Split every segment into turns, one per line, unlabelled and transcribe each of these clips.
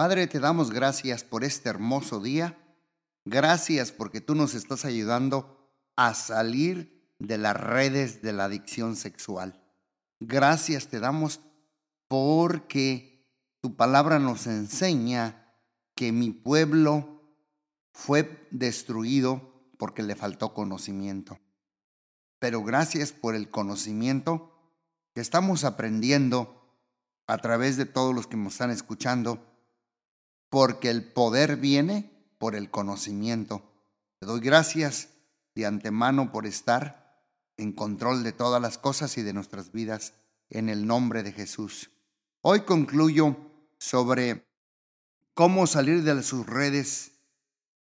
Padre, te damos gracias por este hermoso día. Gracias porque tú nos estás ayudando a salir de las redes de la adicción sexual. Gracias te damos porque tu palabra nos enseña que mi pueblo fue destruido porque le faltó conocimiento. Pero gracias por el conocimiento que estamos aprendiendo a través de todos los que nos están escuchando, porque el poder viene por el conocimiento. Te doy gracias de antemano por estar en control de todas las cosas y de nuestras vidas en el nombre de Jesús. Hoy concluyo sobre cómo salir de sus redes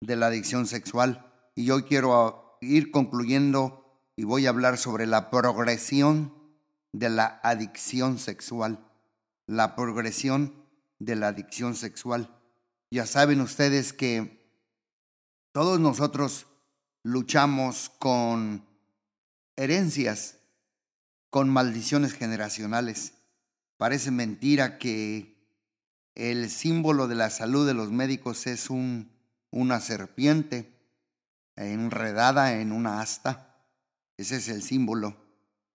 de la adicción sexual y hoy quiero ir concluyendo y voy a hablar sobre la progresión de la adicción sexual. La progresión de la adicción sexual. Ya saben ustedes que todos nosotros luchamos con herencias, con maldiciones generacionales. Parece mentira que el símbolo de la salud de los médicos es un, una serpiente enredada en una asta. Ese es el símbolo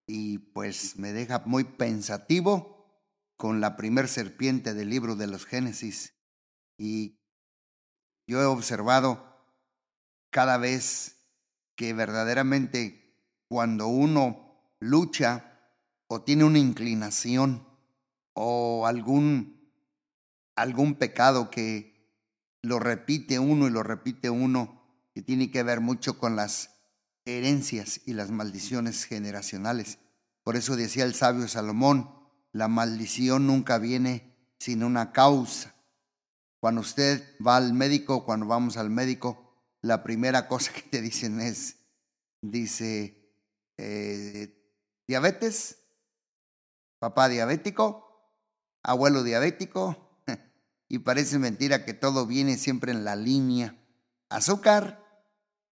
y pues me deja muy pensativo con la primer serpiente del libro de los Génesis. Y yo he observado cada vez que verdaderamente cuando uno lucha o tiene una inclinación o algún, algún pecado que lo repite uno y lo repite uno, que tiene que ver mucho con las herencias y las maldiciones generacionales. Por eso decía el sabio Salomón, la maldición nunca viene sin una causa. Cuando usted va al médico, cuando vamos al médico, la primera cosa que te dicen es, dice, eh, diabetes, papá diabético, abuelo diabético, y parece mentira que todo viene siempre en la línea. Azúcar,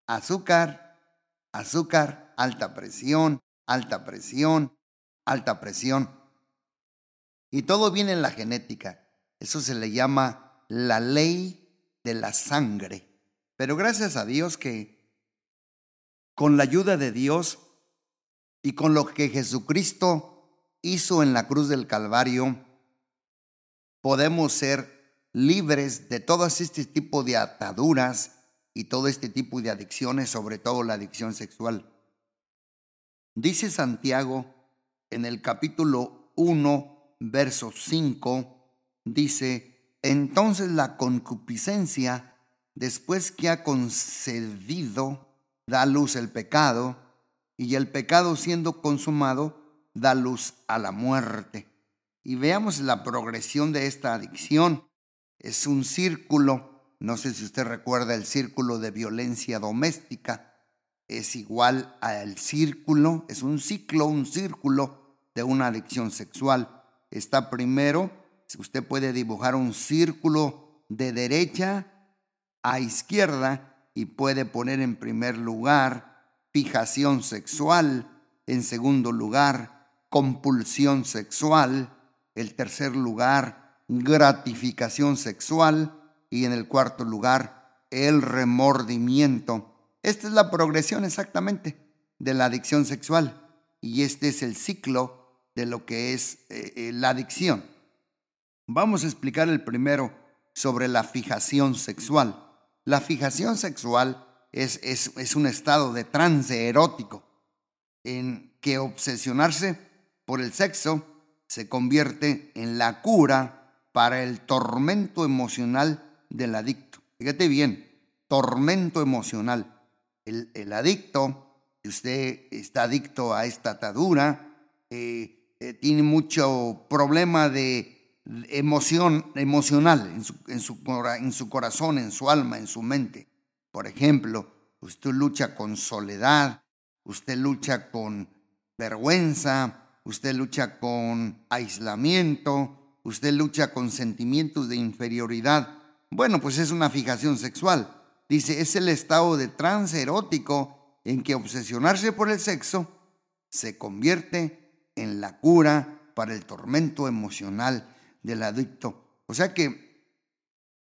azúcar, azúcar, alta presión, alta presión, alta presión. Y todo viene en la genética. Eso se le llama la ley de la sangre. Pero gracias a Dios que con la ayuda de Dios y con lo que Jesucristo hizo en la cruz del Calvario, podemos ser libres de todo este tipo de ataduras y todo este tipo de adicciones, sobre todo la adicción sexual. Dice Santiago en el capítulo 1, verso 5, dice, entonces la concupiscencia, después que ha concedido, da luz el pecado, y el pecado siendo consumado, da luz a la muerte. Y veamos la progresión de esta adicción. Es un círculo no sé si usted recuerda el círculo de violencia doméstica. Es igual al círculo, es un ciclo, un círculo de una adicción sexual. Está primero, usted puede dibujar un círculo de derecha a izquierda y puede poner en primer lugar fijación sexual, en segundo lugar compulsión sexual, el tercer lugar gratificación sexual, y en el cuarto lugar, el remordimiento. Esta es la progresión exactamente de la adicción sexual y este es el ciclo de lo que es eh, eh, la adicción. Vamos a explicar el primero sobre la fijación sexual. La fijación sexual es, es, es un estado de trance erótico en que obsesionarse por el sexo se convierte en la cura para el tormento emocional del adicto. Fíjate bien, tormento emocional. El, adicto, usted está adicto a esta atadura, eh, eh, tiene mucho problema de emoción emocional en su, en, su, en su corazón, en su alma, en su mente. Por ejemplo, usted lucha con soledad, usted lucha con vergüenza, usted lucha con aislamiento, usted lucha con sentimientos de inferioridad bueno, pues es una fijación sexual. Dice, es el estado de trance erótico en que obsesionarse por el sexo se convierte en la cura para el tormento emocional del adicto. O sea que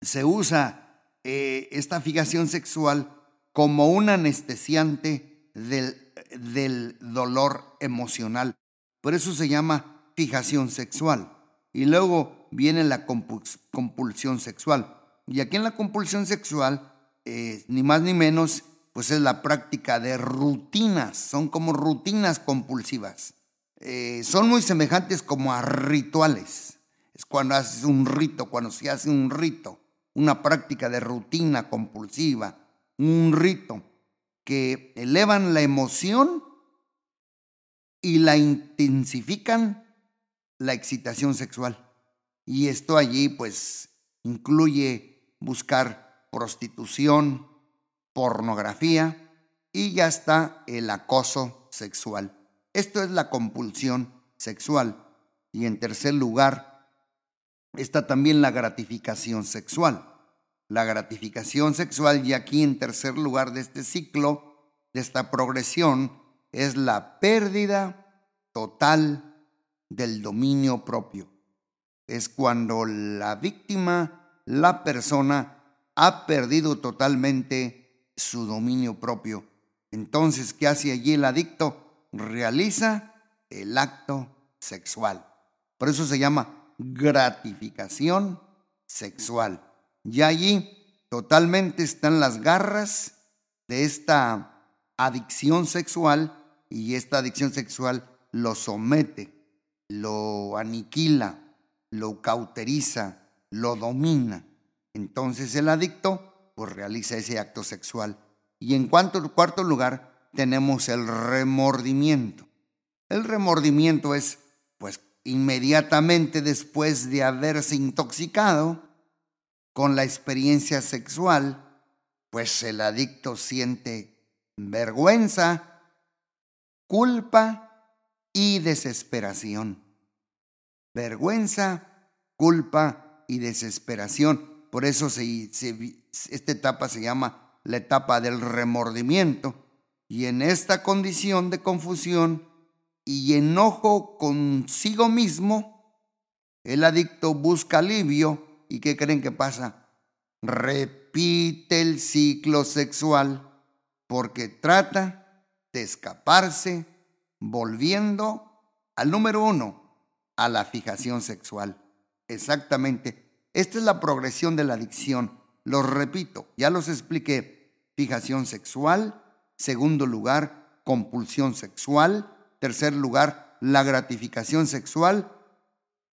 se usa eh, esta fijación sexual como un anestesiante del, del dolor emocional. Por eso se llama fijación sexual. Y luego viene la compulsión sexual. Y aquí en la compulsión sexual, eh, ni más ni menos, pues es la práctica de rutinas. Son como rutinas compulsivas. Eh, son muy semejantes como a rituales. Es cuando haces un rito, cuando se hace un rito, una práctica de rutina compulsiva, un rito que elevan la emoción y la intensifican la excitación sexual. Y esto allí pues incluye buscar prostitución, pornografía y ya está el acoso sexual. Esto es la compulsión sexual. Y en tercer lugar está también la gratificación sexual. La gratificación sexual y aquí en tercer lugar de este ciclo, de esta progresión, es la pérdida total del dominio propio. Es cuando la víctima, la persona, ha perdido totalmente su dominio propio. Entonces, ¿qué hace allí el adicto? Realiza el acto sexual. Por eso se llama gratificación sexual. Y allí totalmente están las garras de esta adicción sexual y esta adicción sexual lo somete lo aniquila, lo cauteriza, lo domina. Entonces el adicto pues realiza ese acto sexual. Y en cuanto, cuarto lugar tenemos el remordimiento. El remordimiento es pues inmediatamente después de haberse intoxicado con la experiencia sexual, pues el adicto siente vergüenza, culpa y desesperación. Vergüenza, culpa y desesperación. Por eso esta etapa se llama la etapa del remordimiento. Y en esta condición de confusión y enojo consigo mismo, el adicto busca alivio y ¿qué creen que pasa? Repite el ciclo sexual porque trata de escaparse volviendo al número uno, a la fijación sexual. Exactamente. Esta es la progresión de la adicción. Los repito, ya los expliqué. Fijación sexual, segundo lugar, compulsión sexual, tercer lugar, la gratificación sexual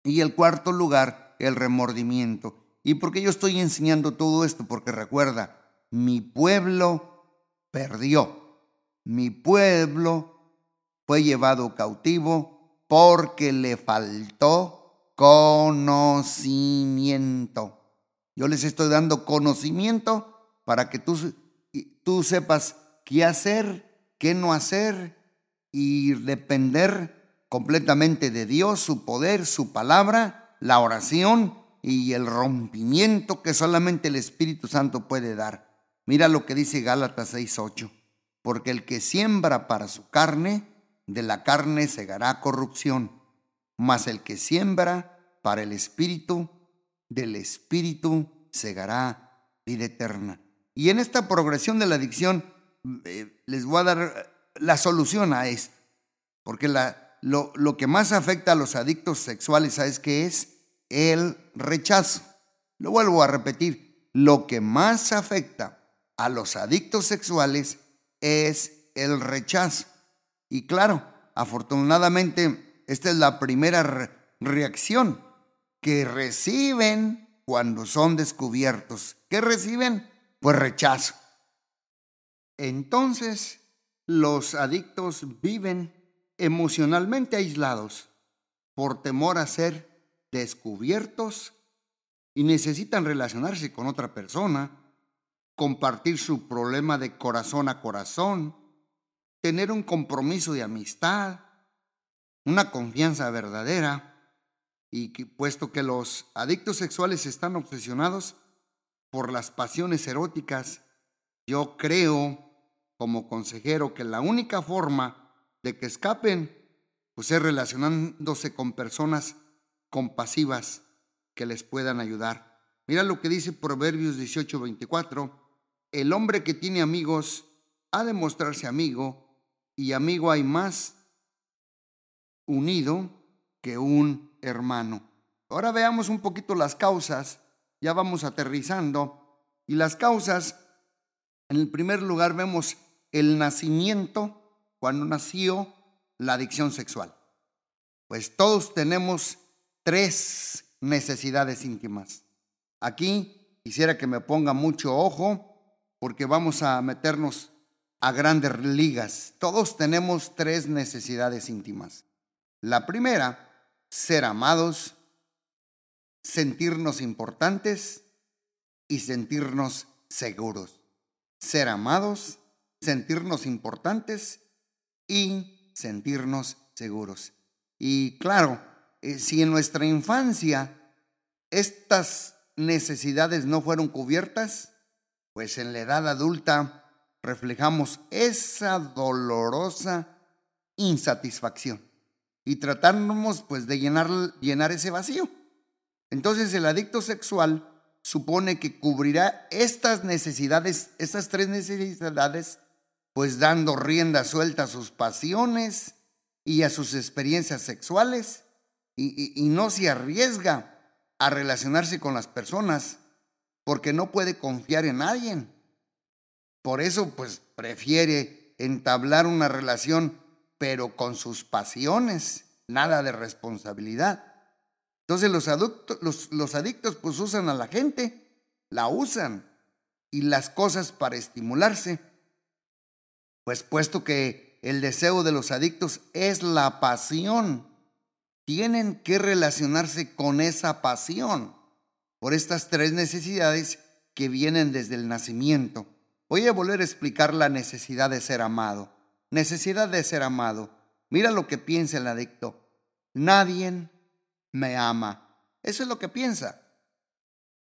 y el cuarto lugar, el remordimiento. ¿Y por qué yo estoy enseñando todo esto? Porque recuerda, mi pueblo perdió. Mi pueblo fue llevado cautivo porque le faltó conocimiento. Yo les estoy dando conocimiento para que tú, tú sepas qué hacer, qué no hacer y depender completamente de Dios, su poder, su palabra, la oración y el rompimiento que solamente el Espíritu Santo puede dar. Mira lo que dice Gálatas 6:8, porque el que siembra para su carne, de la carne segará corrupción, mas el que siembra para el espíritu, del espíritu segará vida eterna. Y en esta progresión de la adicción eh, les voy a dar la solución a esto, porque la, lo, lo que más afecta a los adictos sexuales, ¿sabes qué es? El rechazo. Lo vuelvo a repetir, lo que más afecta a los adictos sexuales es el rechazo. Y claro, afortunadamente, esta es la primera reacción que reciben cuando son descubiertos. ¿Qué reciben? Pues rechazo. Entonces, los adictos viven emocionalmente aislados por temor a ser descubiertos y necesitan relacionarse con otra persona, compartir su problema de corazón a corazón, tener un compromiso de amistad, una confianza verdadera, y puesto que los adictos sexuales están obsesionados por las pasiones eróticas, yo creo como consejero que la única forma de que escapen pues es relacionándose con personas compasivas que les puedan ayudar. Mira lo que dice Proverbios 18:24. El hombre que tiene amigos ha de mostrarse amigo, y amigo hay más unido que un hermano. Ahora veamos un poquito las causas, ya vamos aterrizando, y las causas, en el primer lugar vemos el nacimiento, cuando nació la adicción sexual. Pues todos tenemos tres necesidades íntimas. Aquí quisiera que me ponga mucho ojo porque vamos a meternos a grandes ligas. Todos tenemos tres necesidades íntimas. La primera, ser amados, sentirnos importantes y sentirnos seguros. Ser amados, sentirnos importantes y sentirnos seguros. Y claro, eh, si en nuestra infancia estas necesidades no fueron cubiertas, pues en la edad adulta reflejamos esa dolorosa insatisfacción y tratamos pues de llenar, llenar ese vacío. Entonces el adicto sexual supone que cubrirá estas necesidades, estas tres necesidades, pues dando rienda suelta a sus pasiones y a sus experiencias sexuales y, no se arriesga a relacionarse con las personas porque no puede confiar en alguien. Por eso pues prefiere entablar una relación pero con sus pasiones, nada de responsabilidad. Entonces los, adictos, los, adictos pues usan a la gente, la usan y las cosas para estimularse. Pues puesto que el deseo de los adictos es la pasión, tienen que relacionarse con esa pasión por estas tres necesidades que vienen desde el nacimiento. Voy a volver a explicar la necesidad de ser amado. Necesidad de ser amado. Mira lo que piensa el adicto. Nadie me ama. Eso es lo que piensa.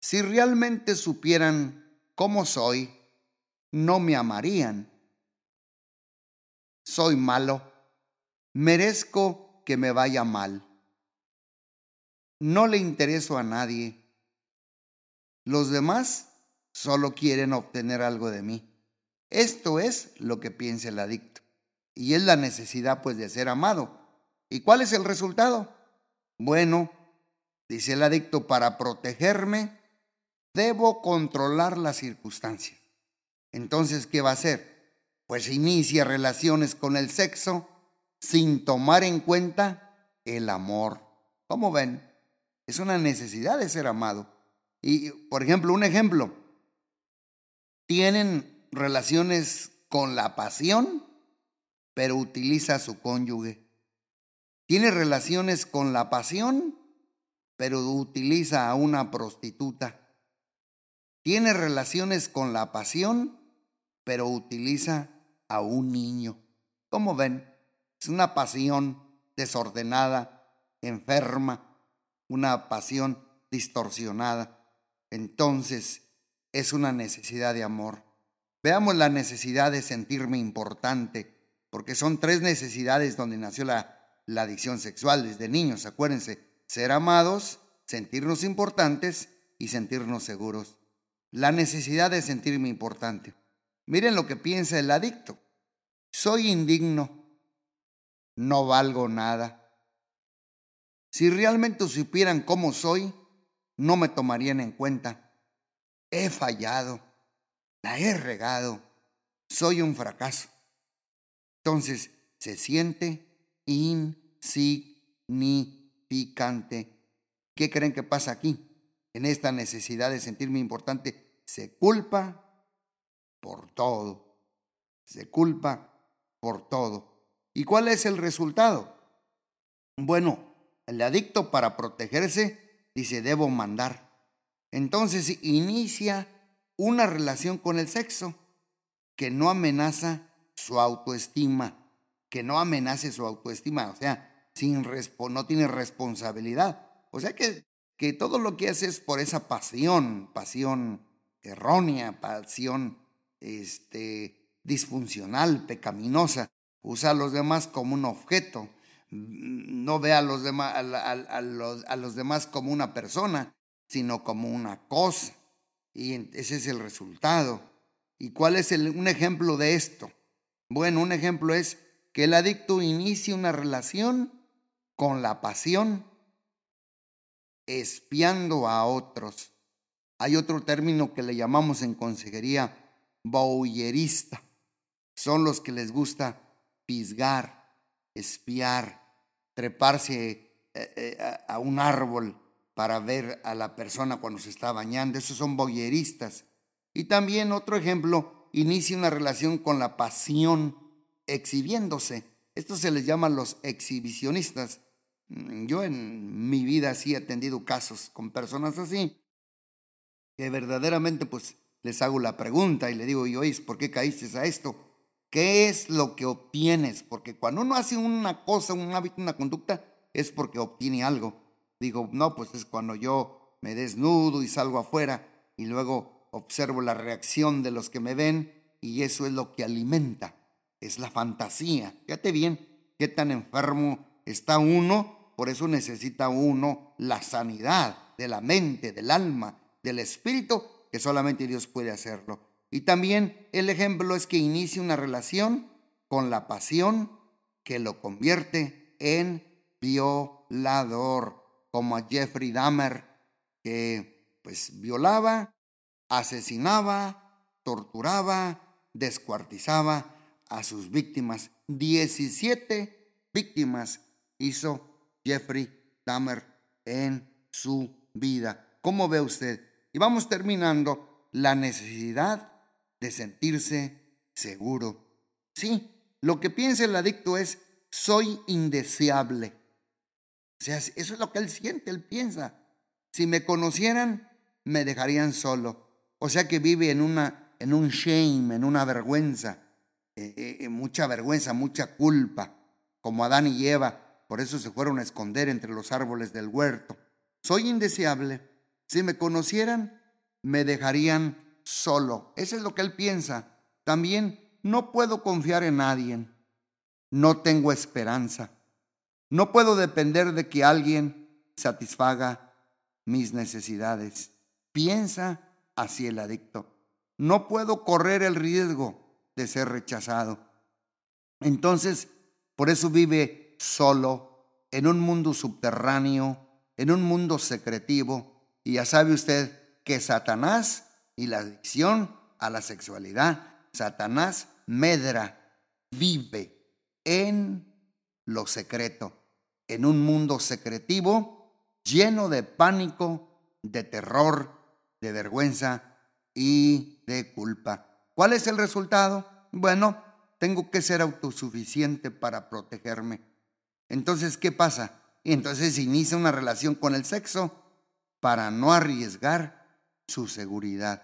Si realmente supieran cómo soy, no me amarían. Soy malo. Merezco que me vaya mal. No le intereso a nadie. Los demás solo quieren obtener algo de mí. Esto es lo que piensa el adicto. Y es la necesidad pues de ser amado. ¿Y cuál es el resultado? Bueno, dice el adicto, para protegerme debo controlar las circunstancias. Entonces, ¿qué va a hacer? Pues inicia relaciones con el sexo sin tomar en cuenta el amor. ¿Cómo ven? Es una necesidad de ser amado. Y, por ejemplo, un ejemplo, tienen relaciones con la pasión, pero utiliza a su cónyuge. Tiene relaciones con la pasión, pero utiliza a una prostituta. Tiene relaciones con la pasión, pero utiliza a un niño. ¿Cómo ven? Es una pasión desordenada, enferma, una pasión distorsionada. Entonces es una necesidad de amor. Veamos la necesidad de sentirme importante, porque son tres necesidades donde nació la la adicción sexual desde niños, acuérdense, ser amados, sentirnos importantes y sentirnos seguros. La necesidad de sentirme importante. Miren lo que piensa el adicto. Soy indigno, no valgo nada. Si realmente supieran cómo soy, no me tomarían en cuenta. He fallado, la he regado, soy un fracaso. Entonces se siente insignificante. ¿Qué creen que pasa aquí? En esta necesidad de sentirme importante, se culpa por todo. Se culpa por todo. ¿Y cuál es el resultado? Bueno, el adicto para protegerse dice, debo mandar. Entonces inicia una relación con el sexo que no amenaza su autoestima que no amenace su autoestima, o sea, sin no tiene responsabilidad. O sea que, que todo lo que hace es por esa pasión, pasión errónea, pasión este, disfuncional, pecaminosa. Usa a los demás como un objeto, no ve a los, demás, los, a los demás como una persona, sino como una cosa. Y ese es el resultado. ¿Y cuál es un ejemplo de esto? Bueno, un ejemplo es que el adicto inicie una relación con la pasión, espiando a otros. Hay otro término que le llamamos en consejería bowlerista. Son los que les gusta pisgar, espiar, treparse eh, eh, a un árbol para ver a la persona cuando se está bañando. Esos son boyeristas. Y también otro ejemplo, inicia una relación con la pasión exhibiéndose. Esto se les llama los exhibicionistas. Mm, yo en mi vida sí he atendido casos con personas así, que verdaderamente pues les hago la pregunta y le digo, y oís, ¿por qué caíste a esto? ¿Qué es lo que obtienes? Porque cuando uno hace una cosa, un hábito, una conducta, es porque obtiene algo. Digo, no, pues es cuando yo me desnudo y salgo afuera y luego observo la reacción de los que me ven y eso es lo que alimenta, es la fantasía. Fíjate bien qué tan enfermo está uno, por eso necesita uno la sanidad de la mente, del alma, del espíritu, que solamente Dios puede hacerlo. Y también el ejemplo es que inicia una relación con la pasión que lo convierte en violador, como a Jeffrey Dahmer, que pues violaba, asesinaba, torturaba, descuartizaba a sus víctimas. 17 víctimas hizo Jeffrey Dahmer en su vida. ¿Cómo ve usted? Y vamos terminando la necesidad de sentirse seguro. Sí, lo que piensa el adicto es, soy indeseable. O sea, eso es lo que él siente, él piensa. Si me conocieran, me dejarían solo. O sea que vive en, una, en un shame, en una vergüenza, eh, eh, eh, mucha vergüenza, mucha culpa, como Adán y Eva. Por eso se fueron a esconder entre los árboles del huerto. Soy indeseable. Si me conocieran, me dejarían solo. Eso es lo que él piensa. También no puedo confiar en nadie. No tengo esperanza. No puedo depender de que alguien satisfaga mis necesidades. Piensa así el adicto. No puedo correr el riesgo de ser rechazado. Entonces, por eso vive solo, en un mundo subterráneo, en un mundo secretivo. Y ya sabe usted que Satanás y la adicción a la sexualidad, Satanás medra, vive en lo secreto en un mundo secretivo lleno de pánico, de terror, de vergüenza y de culpa. ¿Cuál es el resultado? Bueno, tengo que ser autosuficiente para protegerme. Entonces, ¿qué pasa? Y entonces inicia una relación con el sexo para no arriesgar su seguridad.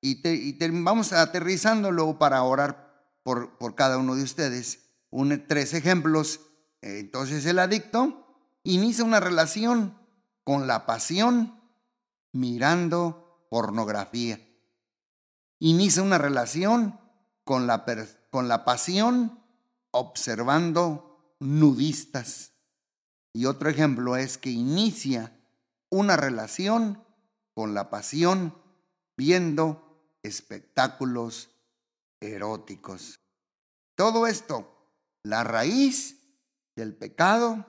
Y, vamos aterrizando luego para orar por, por cada uno de ustedes. Un, tres ejemplos entonces el adicto inicia una relación con la pasión mirando pornografía. Inicia una relación con la, con la pasión observando nudistas. Y otro ejemplo es que inicia una relación con la pasión viendo espectáculos eróticos. Todo esto, la raíz del pecado,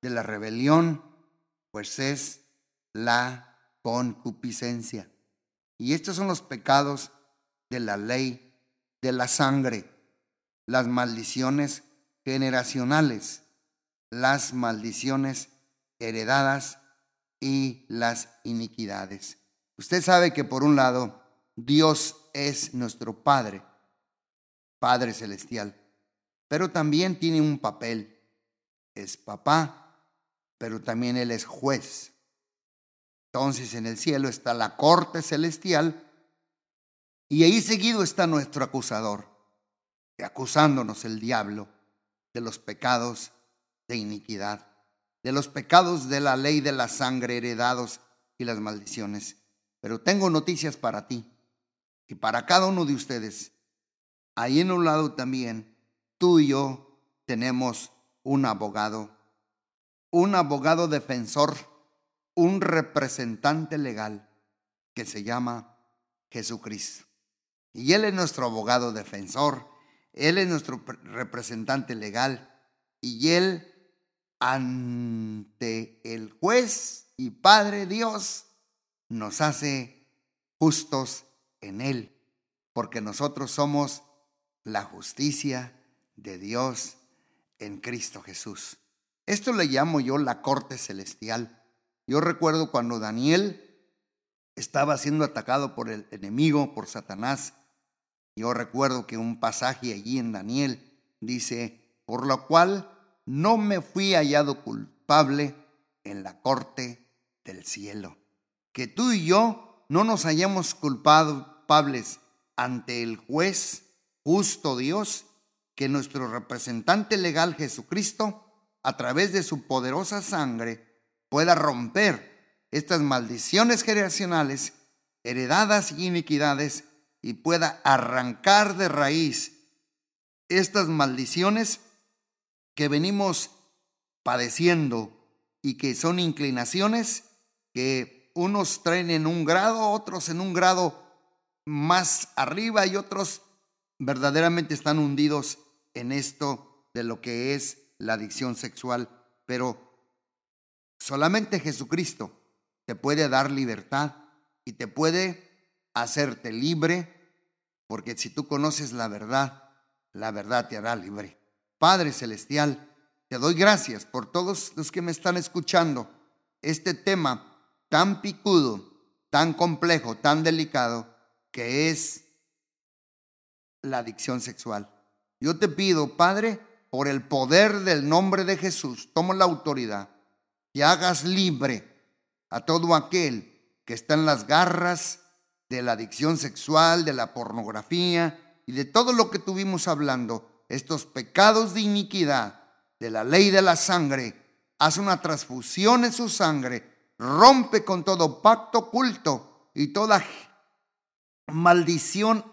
de la rebelión, pues es la concupiscencia. Y estos son los pecados de la ley de la sangre, las maldiciones generacionales, las maldiciones heredadas y las iniquidades. Usted sabe que por un lado Dios es nuestro Padre, Padre Celestial, pero también tiene un papel es papá, pero también Él es juez. Entonces en el cielo está la corte celestial y ahí seguido está nuestro acusador, acusándonos el diablo de los pecados de iniquidad, de los pecados de la ley de la sangre heredados y las maldiciones. Pero tengo noticias para ti y para cada uno de ustedes. Ahí en un lado también, tú y yo tenemos un abogado, un abogado defensor, un representante legal que se llama Jesucristo. Y Él es nuestro abogado defensor, Él es nuestro representante legal y Él ante el juez y Padre Dios nos hace justos en Él, porque nosotros somos la justicia de Dios en Cristo Jesús. Esto le llamo yo la corte celestial. Yo recuerdo cuando Daniel estaba siendo atacado por el enemigo, por Satanás. Yo recuerdo que un pasaje allí en Daniel dice, por lo cual no me fui hallado culpable en la corte del cielo. Que tú y yo no nos hayamos culpables ante el juez justo Dios, que nuestro representante legal Jesucristo, a través de su poderosa sangre, pueda romper estas maldiciones generacionales heredadas y iniquidades y pueda arrancar de raíz estas maldiciones que venimos padeciendo y que son inclinaciones que unos traen en un grado, otros en un grado más arriba y otros verdaderamente están hundidos en esto de lo que es la adicción sexual, pero solamente Jesucristo te puede dar libertad y te puede hacerte libre, porque si tú conoces la verdad, la verdad te hará libre. Padre Celestial, te doy gracias por todos los que me están escuchando. Este tema tan picudo, tan complejo, tan delicado, que es la adicción sexual. Yo te pido, Padre, por el poder del nombre de Jesús, tomo la autoridad, que hagas libre a todo aquel que está en las garras de la adicción sexual, de la pornografía y de todo lo que tuvimos hablando, estos pecados de iniquidad, de la ley de la sangre, haz una transfusión en su sangre, rompe con todo pacto oculto y toda maldición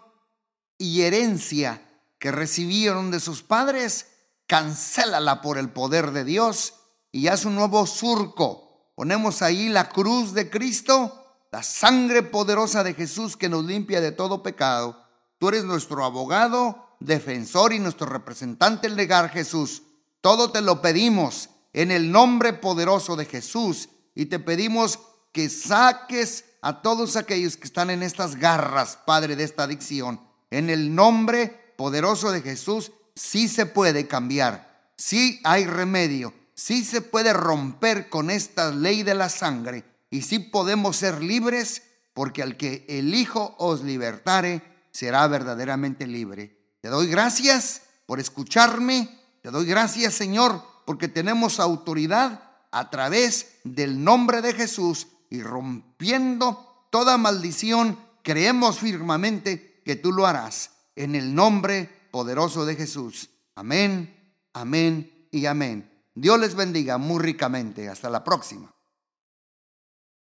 y herencia que recibieron de sus padres, cancélala por el poder de Dios y haz un nuevo surco. Ponemos ahí la cruz de Cristo, la sangre poderosa de Jesús que nos limpia de todo pecado. Tú eres nuestro abogado, defensor y nuestro representante legal, Jesús. Todo te lo pedimos en el nombre poderoso de Jesús y te pedimos que saques a todos aquellos que están en estas garras, Padre, de esta adicción en el nombre poderoso de Jesús, sí se puede cambiar, sí hay remedio, sí se puede romper con esta ley de la sangre y sí podemos ser libres porque al que el Hijo os libertare será verdaderamente libre. Te doy gracias por escucharme, te doy gracias Señor porque tenemos autoridad a través del nombre de Jesús y rompiendo toda maldición, creemos firmemente que tú lo harás en el nombre poderoso de Jesús. Amén, amén y amén. Dios les bendiga muy ricamente. Hasta la próxima.